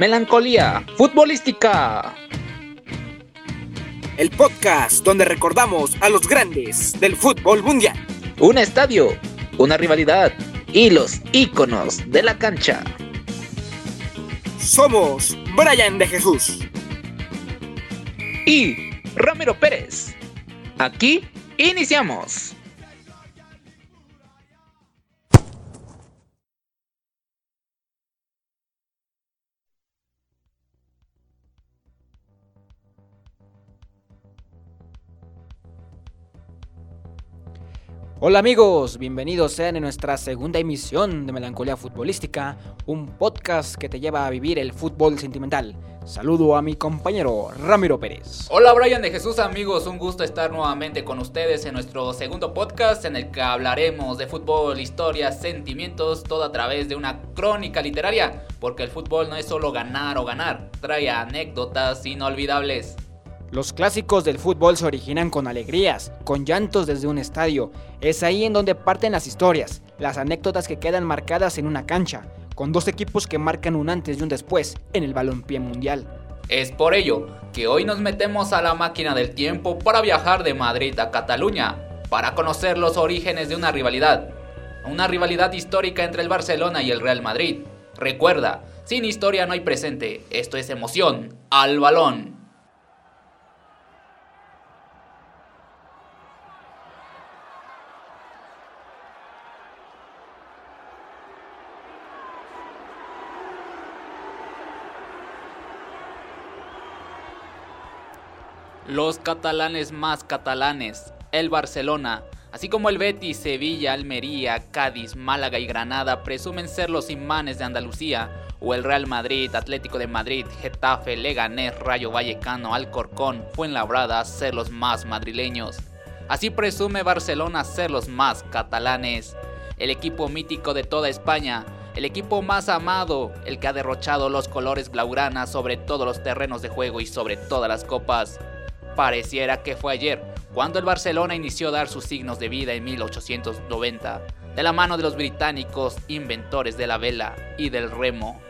Melancolía Futbolística. El podcast donde recordamos a los grandes del fútbol mundial. Un estadio, una rivalidad y los íconos de la cancha. Somos Brian de Jesús. Y Ramiro Pérez. Aquí iniciamos. Hola amigos, bienvenidos sean en nuestra segunda emisión de Melancolía Futbolística, un podcast que te lleva a vivir el fútbol sentimental. Saludo a mi compañero Ramiro Pérez. Hola Brian de Jesús amigos, un gusto estar nuevamente con ustedes en nuestro segundo podcast en el que hablaremos de fútbol, historias, sentimientos, todo a través de una crónica literaria, porque el fútbol no es solo ganar o ganar, trae anécdotas inolvidables. Los clásicos del fútbol se originan con alegrías, con llantos desde un estadio. Es ahí en donde parten las historias, las anécdotas que quedan marcadas en una cancha, con dos equipos que marcan un antes y un después en el balompié mundial. Es por ello que hoy nos metemos a la máquina del tiempo para viajar de Madrid a Cataluña, para conocer los orígenes de una rivalidad. Una rivalidad histórica entre el Barcelona y el Real Madrid. Recuerda, sin historia no hay presente, esto es emoción, al balón. Los catalanes más catalanes, el Barcelona, así como el Betis, Sevilla, Almería, Cádiz, Málaga y Granada presumen ser los imanes de Andalucía, o el Real Madrid, Atlético de Madrid, Getafe, Leganés, Rayo Vallecano, Alcorcón, Fuenlabrada ser los más madrileños. Así presume Barcelona ser los más catalanes, el equipo mítico de toda España, el equipo más amado, el que ha derrochado los colores blaugrana sobre todos los terrenos de juego y sobre todas las copas. Pareciera que fue ayer, cuando el Barcelona inició a dar sus signos de vida en 1890, de la mano de los británicos inventores de la vela y del remo,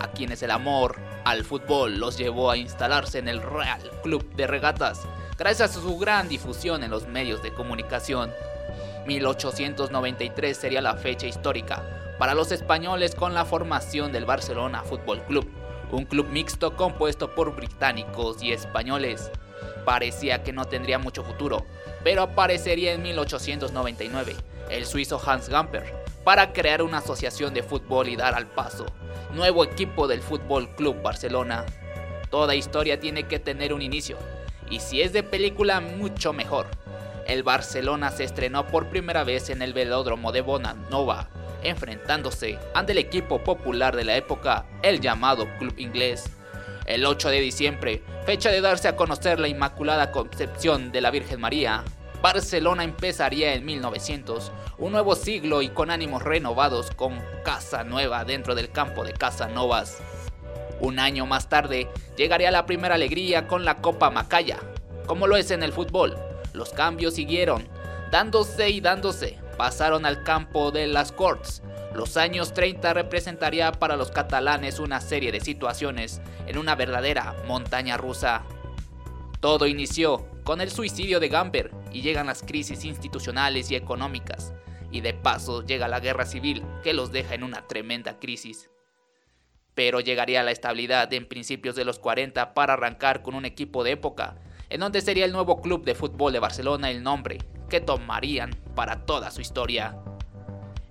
a quienes el amor al fútbol los llevó a instalarse en el Real Club de Regatas, gracias a su gran difusión en los medios de comunicación. 1893 sería la fecha histórica para los españoles con la formación del Barcelona Fútbol Club, un club mixto compuesto por británicos y españoles parecía que no tendría mucho futuro, pero aparecería en 1899 el suizo Hans Gamper para crear una asociación de fútbol y dar al paso, nuevo equipo del Fútbol Club Barcelona. Toda historia tiene que tener un inicio, y si es de película, mucho mejor. El Barcelona se estrenó por primera vez en el velódromo de Bonanova, enfrentándose ante el equipo popular de la época, el llamado Club Inglés. El 8 de diciembre, fecha de darse a conocer la Inmaculada Concepción de la Virgen María, Barcelona empezaría en 1900, un nuevo siglo y con ánimos renovados con Casa Nueva dentro del campo de Casa Novas. Un año más tarde, llegaría la primera alegría con la Copa Macaya. Como lo es en el fútbol, los cambios siguieron, dándose y dándose, pasaron al campo de las Corts, los años 30 representaría para los catalanes una serie de situaciones en una verdadera montaña rusa. Todo inició con el suicidio de Gamper y llegan las crisis institucionales y económicas, y de paso llega la guerra civil que los deja en una tremenda crisis. Pero llegaría la estabilidad en principios de los 40 para arrancar con un equipo de época, en donde sería el nuevo club de fútbol de Barcelona el nombre que tomarían para toda su historia.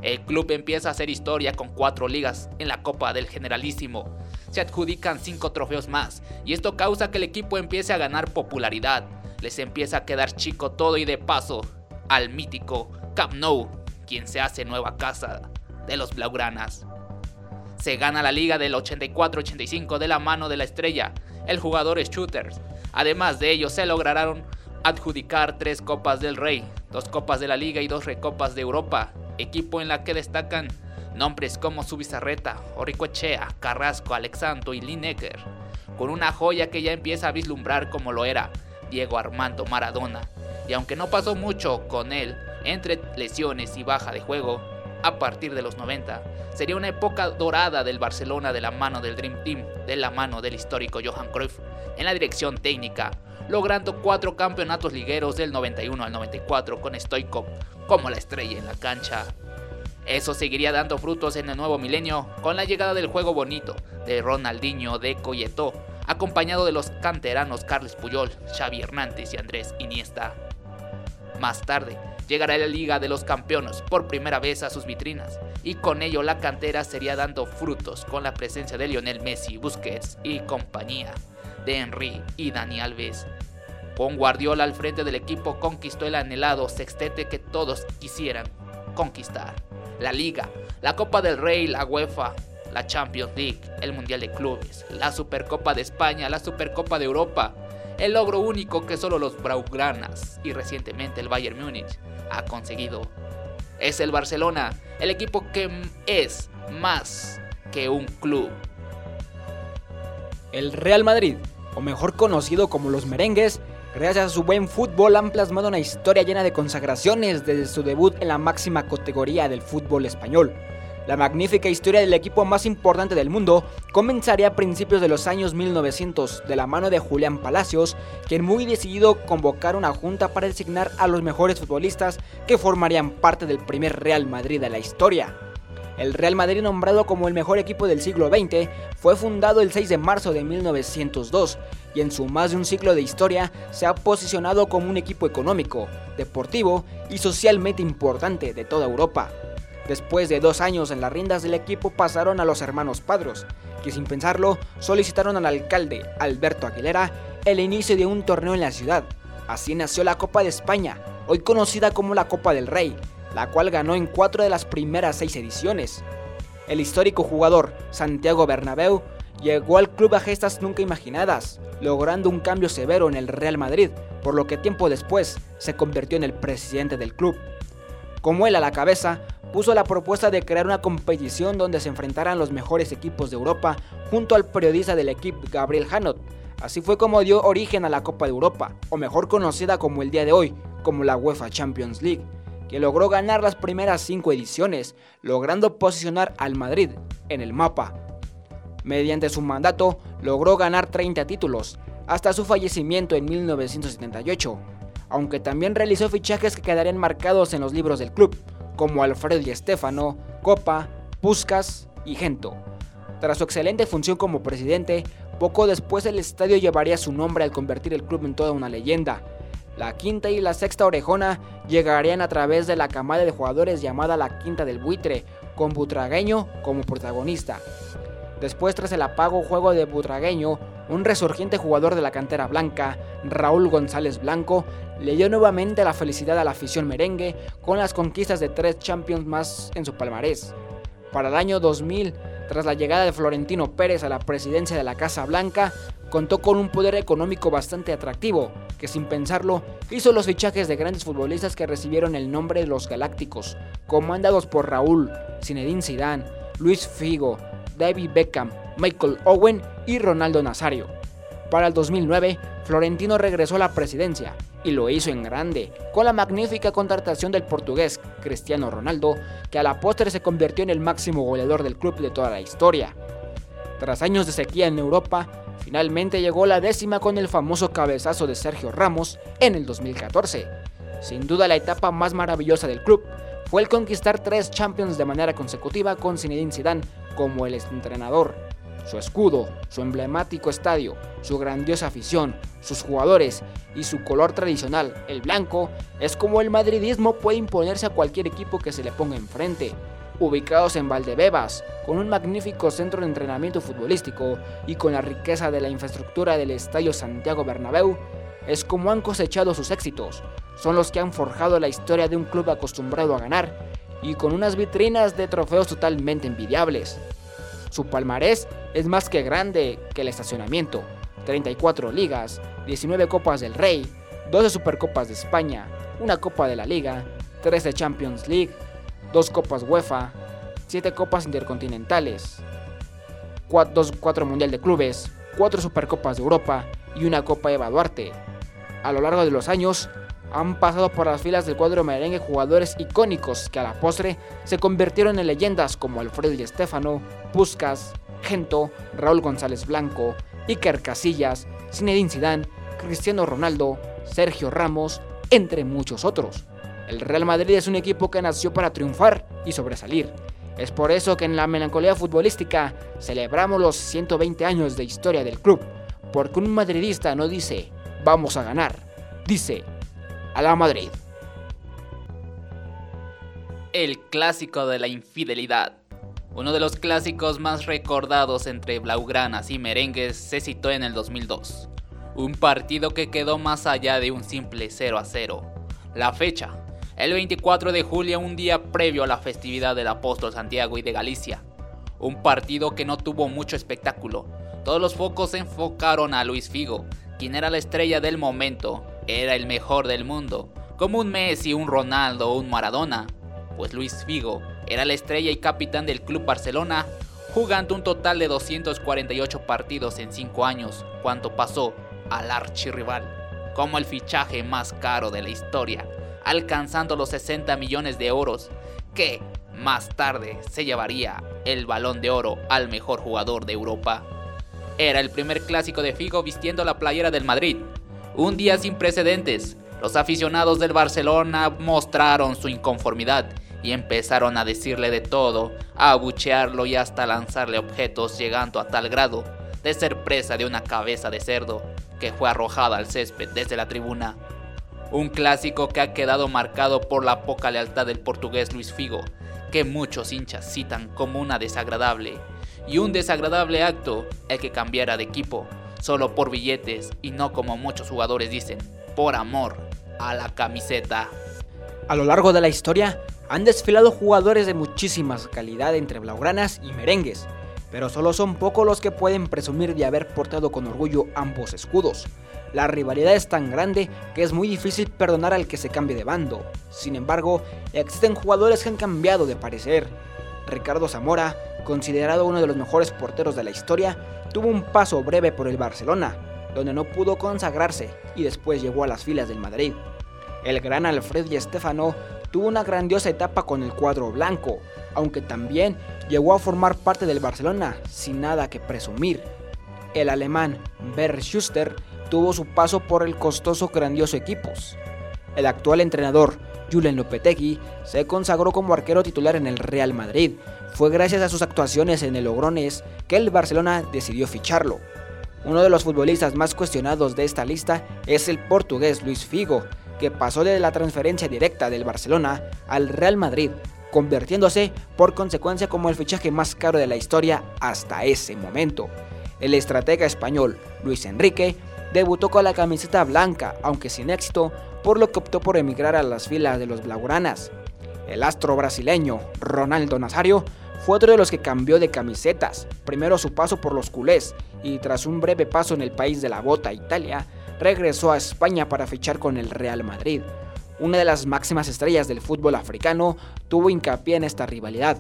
El club empieza a hacer historia con cuatro ligas en la Copa del Generalísimo. Se adjudican cinco trofeos más y esto causa que el equipo empiece a ganar popularidad. Les empieza a quedar chico todo y de paso al mítico Camp Nou, quien se hace nueva casa de los Blaugranas. Se gana la liga del 84-85 de la mano de la estrella, el jugador Shooters. Además de ello se lograron adjudicar tres Copas del Rey, dos Copas de la Liga y dos Recopas de Europa, equipo en la que destacan nombres como Subizarreta, Oricoechea, Carrasco, Alexandro y Lineker, con una joya que ya empieza a vislumbrar como lo era Diego Armando Maradona. Y aunque no pasó mucho con él, entre lesiones y baja de juego, a partir de los 90. Sería una época dorada del Barcelona de la mano del Dream Team, de la mano del histórico Johan Cruyff, en la dirección técnica, logrando cuatro campeonatos ligueros del 91 al 94 con Stoikov como la estrella en la cancha. Eso seguiría dando frutos en el nuevo milenio con la llegada del juego bonito de Ronaldinho, Deco y Eto'o, acompañado de los canteranos Carles Puyol, Xavi Hernández y Andrés Iniesta. Más tarde, llegará la Liga de los Campeones por primera vez a sus vitrinas, y con ello la cantera sería dando frutos con la presencia de Lionel Messi, Busquets y compañía, de Henry y Dani Alves. Con Guardiola al frente del equipo conquistó el anhelado sextete que todos quisieran conquistar. La Liga, la Copa del Rey, la UEFA, la Champions League, el Mundial de Clubes, la Supercopa de España, la Supercopa de Europa, el logro único que solo los Braugranas y recientemente el Bayern Múnich ha conseguido. Es el Barcelona, el equipo que es más que un club. El Real Madrid, o mejor conocido como los merengues, gracias a su buen fútbol han plasmado una historia llena de consagraciones desde su debut en la máxima categoría del fútbol español. La magnífica historia del equipo más importante del mundo comenzaría a principios de los años 1900 de la mano de Julián Palacios, quien muy decidido convocar una junta para designar a los mejores futbolistas que formarían parte del primer Real Madrid de la historia. El Real Madrid, nombrado como el mejor equipo del siglo XX, fue fundado el 6 de marzo de 1902 y en su más de un siglo de historia se ha posicionado como un equipo económico, deportivo y socialmente importante de toda Europa. Después de dos años en las riendas del equipo pasaron a los hermanos Padros, que sin pensarlo solicitaron al alcalde Alberto Aguilera el inicio de un torneo en la ciudad. Así nació la Copa de España, hoy conocida como la Copa del Rey, la cual ganó en cuatro de las primeras seis ediciones. El histórico jugador Santiago Bernabéu llegó al club a gestas nunca imaginadas, logrando un cambio severo en el Real Madrid, por lo que tiempo después se convirtió en el presidente del club. Como él a la cabeza, puso la propuesta de crear una competición donde se enfrentaran los mejores equipos de Europa junto al periodista del equipo Gabriel Hanot. Así fue como dio origen a la Copa de Europa, o mejor conocida como el día de hoy, como la UEFA Champions League, que logró ganar las primeras cinco ediciones, logrando posicionar al Madrid en el mapa. Mediante su mandato, logró ganar 30 títulos, hasta su fallecimiento en 1978, aunque también realizó fichajes que quedarían marcados en los libros del club, como Alfredo y Estefano, Copa, Puskas y Gento. Tras su excelente función como presidente, poco después el estadio llevaría su nombre al convertir el club en toda una leyenda. La quinta y la sexta orejona llegarían a través de la camada de jugadores llamada la Quinta del Buitre, con Butragueño como protagonista. Después, tras el apago juego de Butragueño, un resurgiente jugador de la cantera blanca, Raúl González Blanco, le dio nuevamente la felicidad a la afición merengue con las conquistas de tres Champions más en su palmarés. Para el año 2000, tras la llegada de Florentino Pérez a la presidencia de la Casa Blanca, contó con un poder económico bastante atractivo, que sin pensarlo hizo los fichajes de grandes futbolistas que recibieron el nombre de los Galácticos, comandados por Raúl, Zinedine Zidane, Luis Figo, David Beckham, Michael Owen y Ronaldo Nazario. Para el 2009, Florentino regresó a la presidencia y lo hizo en grande, con la magnífica contratación del portugués Cristiano Ronaldo, que a la postre se convirtió en el máximo goleador del club de toda la historia. Tras años de sequía en Europa, finalmente llegó la décima con el famoso cabezazo de Sergio Ramos en el 2014. Sin duda la etapa más maravillosa del club fue el conquistar tres Champions de manera consecutiva con Zinedine Zidane como el entrenador su escudo, su emblemático estadio, su grandiosa afición, sus jugadores y su color tradicional, el blanco, es como el madridismo puede imponerse a cualquier equipo que se le ponga enfrente. Ubicados en Valdebebas, con un magnífico centro de entrenamiento futbolístico y con la riqueza de la infraestructura del Estadio Santiago Bernabéu, es como han cosechado sus éxitos. Son los que han forjado la historia de un club acostumbrado a ganar y con unas vitrinas de trofeos totalmente envidiables. Su palmarés es más que grande que el estacionamiento. 34 ligas, 19 Copas del Rey, 12 Supercopas de España, una Copa de la Liga, 13 Champions League, 2 Copas UEFA, 7 Copas Intercontinentales, 4, Mundial de Clubes, 4 Supercopas de Europa y una Copa Eva Duarte. A lo largo de los años, han pasado por las filas del cuadro merengue jugadores icónicos que a la postre se convirtieron en leyendas como Alfredo y Estefano, Puskas, Gento, Raúl González Blanco, Iker Casillas, Zinedine Zidane, Cristiano Ronaldo, Sergio Ramos, entre muchos otros. El Real Madrid es un equipo que nació para triunfar y sobresalir. Es por eso que en la melancolía futbolística celebramos los 120 años de historia del club, porque un madridista no dice vamos a ganar, dice a la Madrid. El clásico de la infidelidad. Uno de los clásicos más recordados entre blaugranas y merengues se citó en el 2002. Un partido que quedó más allá de un simple 0 a 0. La fecha, el 24 de julio, un día previo a la festividad del apóstol Santiago y de Galicia. Un partido que no tuvo mucho espectáculo. Todos los focos se enfocaron a Luis Figo, quien era la estrella del momento, era el mejor del mundo, como un Messi, un Ronaldo o un Maradona. Pues Luis Figo era la estrella y capitán del Club Barcelona, jugando un total de 248 partidos en 5 años, cuanto pasó al archirrival, como el fichaje más caro de la historia, alcanzando los 60 millones de euros, que más tarde se llevaría el balón de oro al mejor jugador de Europa. Era el primer clásico de Figo vistiendo la playera del Madrid. Un día sin precedentes. Los aficionados del Barcelona mostraron su inconformidad y empezaron a decirle de todo, a abuchearlo y hasta lanzarle objetos llegando a tal grado de ser presa de una cabeza de cerdo que fue arrojada al césped desde la tribuna. Un clásico que ha quedado marcado por la poca lealtad del portugués Luis Figo, que muchos hinchas citan como una desagradable y un desagradable acto el que cambiara de equipo, solo por billetes y no como muchos jugadores dicen, por amor a la camiseta. A lo largo de la historia han desfilado jugadores de muchísima calidad entre blaugranas y merengues, pero solo son pocos los que pueden presumir de haber portado con orgullo ambos escudos. La rivalidad es tan grande que es muy difícil perdonar al que se cambie de bando. Sin embargo, existen jugadores que han cambiado de parecer. Ricardo Zamora, considerado uno de los mejores porteros de la historia, tuvo un paso breve por el Barcelona, donde no pudo consagrarse y después llegó a las filas del Madrid. El gran Alfred y Estefano tuvo una grandiosa etapa con el cuadro blanco, aunque también llegó a formar parte del Barcelona sin nada que presumir. El alemán Bernd Schuster tuvo su paso por el costoso grandioso equipos. El actual entrenador Julen Lopetegui se consagró como arquero titular en el Real Madrid. Fue gracias a sus actuaciones en el Logrones que el Barcelona decidió ficharlo. Uno de los futbolistas más cuestionados de esta lista es el portugués Luis Figo, que pasó de la transferencia directa del Barcelona al Real Madrid, convirtiéndose por consecuencia como el fichaje más caro de la historia hasta ese momento. El estratega español Luis Enrique debutó con la camiseta blanca, aunque sin éxito, por lo que optó por emigrar a las filas de los blaugranas. El astro brasileño Ronaldo Nazario fue otro de los que cambió de camisetas, primero su paso por los culés y tras un breve paso en el país de la bota, Italia, regresó a España para fichar con el Real Madrid. Una de las máximas estrellas del fútbol africano tuvo hincapié en esta rivalidad.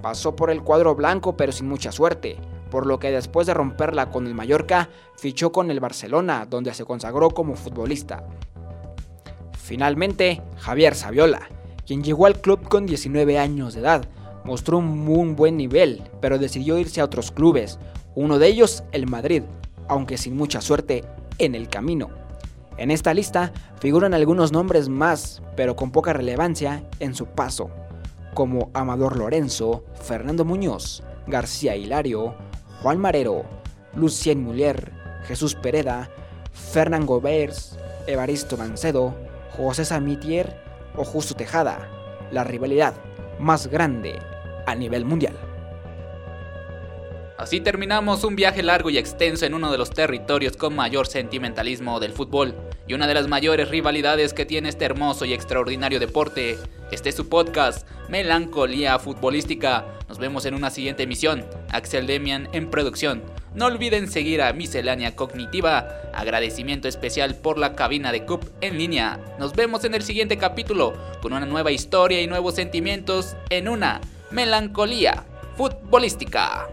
Pasó por el cuadro blanco pero sin mucha suerte, por lo que después de romperla con el Mallorca, fichó con el Barcelona, donde se consagró como futbolista. Finalmente, Javier Saviola, quien llegó al club con 19 años de edad, mostró un muy buen nivel, pero decidió irse a otros clubes, uno de ellos el Madrid, aunque sin mucha suerte en el camino. En esta lista figuran algunos nombres más, pero con poca relevancia en su paso, como Amador Lorenzo, Fernando Muñoz, García Hilario, Juan Marero, Lucien Muller, Jesús Pereda, Fernán Gobers, Evaristo Mancedo, José Samitier o Justo Tejada, la rivalidad más grande a nivel mundial. Así terminamos un viaje largo y extenso en uno de los territorios con mayor sentimentalismo del fútbol y una de las mayores rivalidades que tiene este hermoso y extraordinario deporte. Este es su podcast, Melancolía Futbolística. Nos vemos en una siguiente emisión. Axel Demian en producción. No olviden seguir a Miscelánea Cognitiva. Agradecimiento especial por la cabina de CUP en línea. Nos vemos en el siguiente capítulo con una nueva historia y nuevos sentimientos en una Melancolía Futbolística.